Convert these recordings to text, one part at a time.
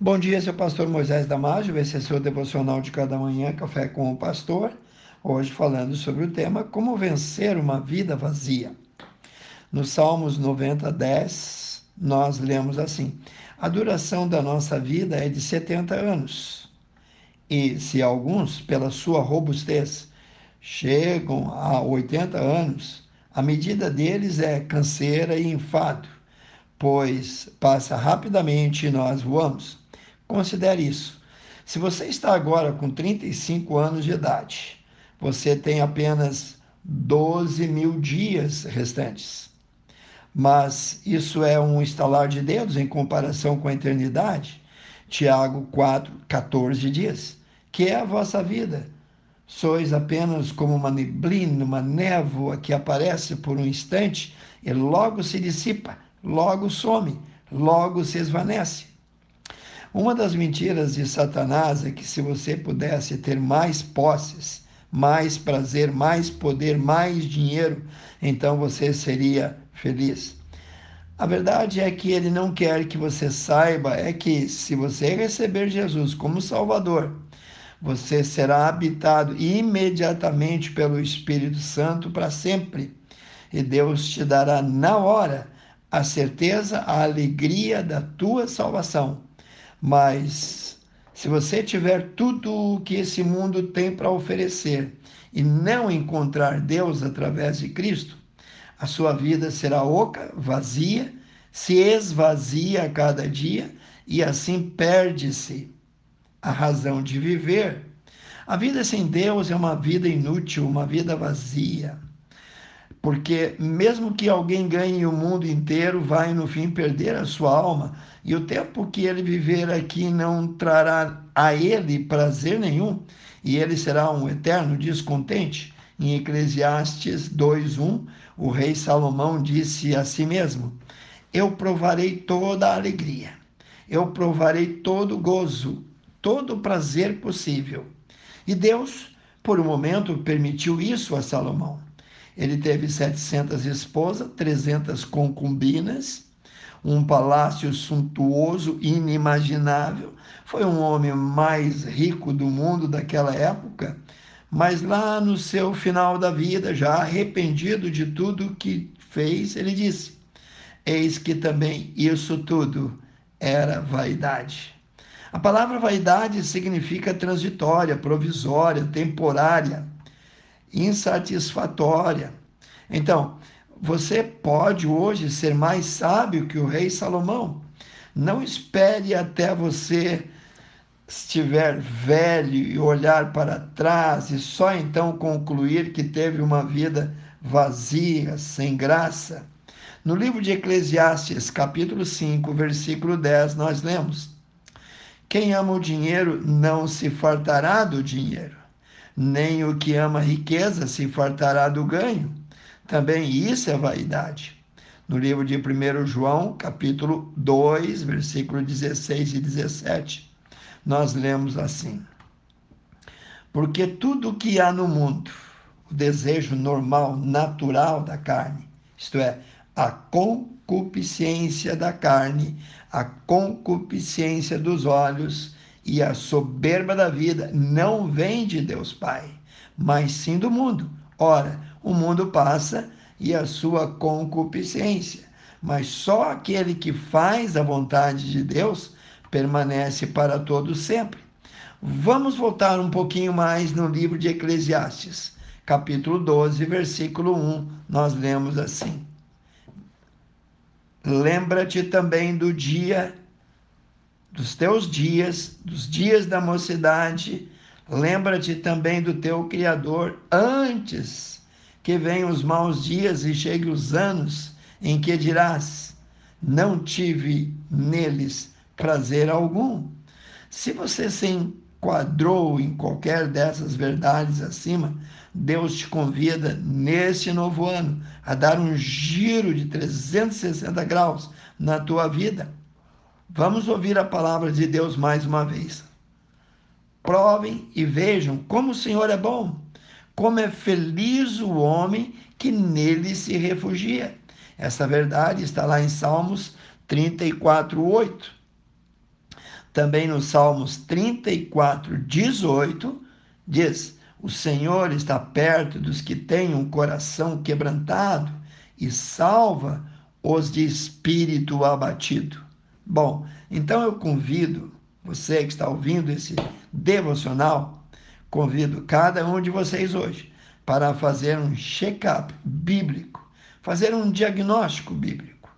Bom dia, seu pastor Moisés Damásio, esse é seu devocional de cada manhã, Café com o Pastor. Hoje falando sobre o tema Como vencer uma vida vazia. No Salmos 90, 10, nós lemos assim: A duração da nossa vida é de 70 anos. E se alguns, pela sua robustez, chegam a 80 anos, a medida deles é canseira e enfado, pois passa rapidamente e nós voamos. Considere isso. Se você está agora com 35 anos de idade, você tem apenas 12 mil dias restantes. Mas isso é um estalar de dedos em comparação com a eternidade. Tiago 4, 14 dias. Que é a vossa vida. Sois apenas como uma neblina, uma névoa que aparece por um instante e logo se dissipa, logo some, logo se esvanece. Uma das mentiras de Satanás é que se você pudesse ter mais posses, mais prazer, mais poder, mais dinheiro, então você seria feliz. A verdade é que ele não quer que você saiba é que se você receber Jesus como Salvador, você será habitado imediatamente pelo Espírito Santo para sempre. E Deus te dará na hora a certeza, a alegria da tua salvação. Mas se você tiver tudo o que esse mundo tem para oferecer e não encontrar Deus através de Cristo, a sua vida será oca, vazia, se esvazia a cada dia e assim perde-se a razão de viver. A vida sem Deus é uma vida inútil, uma vida vazia. Porque mesmo que alguém ganhe o mundo inteiro, vai no fim perder a sua alma, e o tempo que ele viver aqui não trará a ele prazer nenhum, e ele será um eterno descontente. Em Eclesiastes 2:1, o rei Salomão disse a si mesmo: Eu provarei toda a alegria, eu provarei todo o gozo, todo o prazer possível. E Deus, por um momento, permitiu isso a Salomão. Ele teve 700 esposas, 300 concubinas, um palácio suntuoso, inimaginável. Foi um homem mais rico do mundo daquela época, mas lá no seu final da vida, já arrependido de tudo que fez, ele disse: Eis que também isso tudo era vaidade. A palavra vaidade significa transitória, provisória, temporária, insatisfatória. Então, você pode hoje ser mais sábio que o rei Salomão. Não espere até você estiver velho e olhar para trás e só então concluir que teve uma vida vazia, sem graça. No livro de Eclesiastes, capítulo 5, versículo 10, nós lemos: Quem ama o dinheiro não se fartará do dinheiro, nem o que ama riqueza se fartará do ganho. Também isso é vaidade. No livro de 1 João, capítulo 2, versículo 16 e 17, nós lemos assim: Porque tudo que há no mundo, o desejo normal, natural da carne, isto é, a concupiscência da carne, a concupiscência dos olhos e a soberba da vida, não vem de Deus Pai, mas sim do mundo. Ora, o mundo passa e a sua concupiscência, mas só aquele que faz a vontade de Deus permanece para todo sempre. Vamos voltar um pouquinho mais no livro de Eclesiastes, capítulo 12, versículo 1. Nós lemos assim: Lembra-te também do dia dos teus dias, dos dias da mocidade, lembra-te também do teu Criador antes que venham os maus dias e cheguem os anos em que dirás: Não tive neles prazer algum. Se você se enquadrou em qualquer dessas verdades acima, Deus te convida neste novo ano a dar um giro de 360 graus na tua vida. Vamos ouvir a palavra de Deus mais uma vez. Provem e vejam como o Senhor é bom, como é feliz o homem que nele se refugia. Essa verdade está lá em Salmos 34, 8. Também no Salmos 34, 18, diz: O Senhor está perto dos que têm um coração quebrantado e salva os de espírito abatido. Bom, então eu convido você que está ouvindo esse devocional, convido cada um de vocês hoje para fazer um check-up bíblico, fazer um diagnóstico bíblico,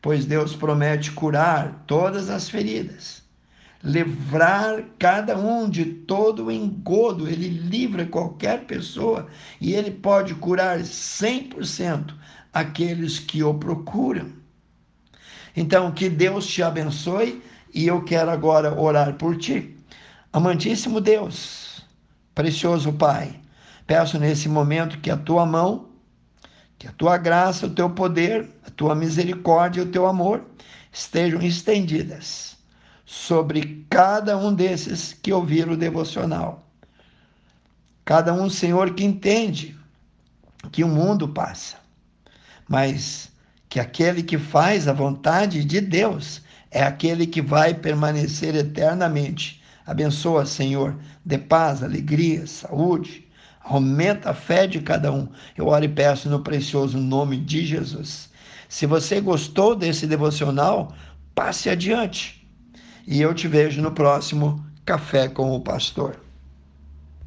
pois Deus promete curar todas as feridas, livrar cada um de todo o engodo, ele livra qualquer pessoa e ele pode curar 100% aqueles que o procuram. Então, que Deus te abençoe e eu quero agora orar por ti. Amantíssimo Deus, precioso Pai, Peço nesse momento que a tua mão, que a tua graça, o teu poder, a tua misericórdia e o teu amor estejam estendidas sobre cada um desses que ouviram o devocional. Cada um, Senhor, que entende que o mundo passa, mas que aquele que faz a vontade de Deus é aquele que vai permanecer eternamente. Abençoa, Senhor, de paz, alegria, saúde, Aumenta a fé de cada um. Eu oro e peço no precioso nome de Jesus. Se você gostou desse devocional, passe adiante. E eu te vejo no próximo Café com o Pastor.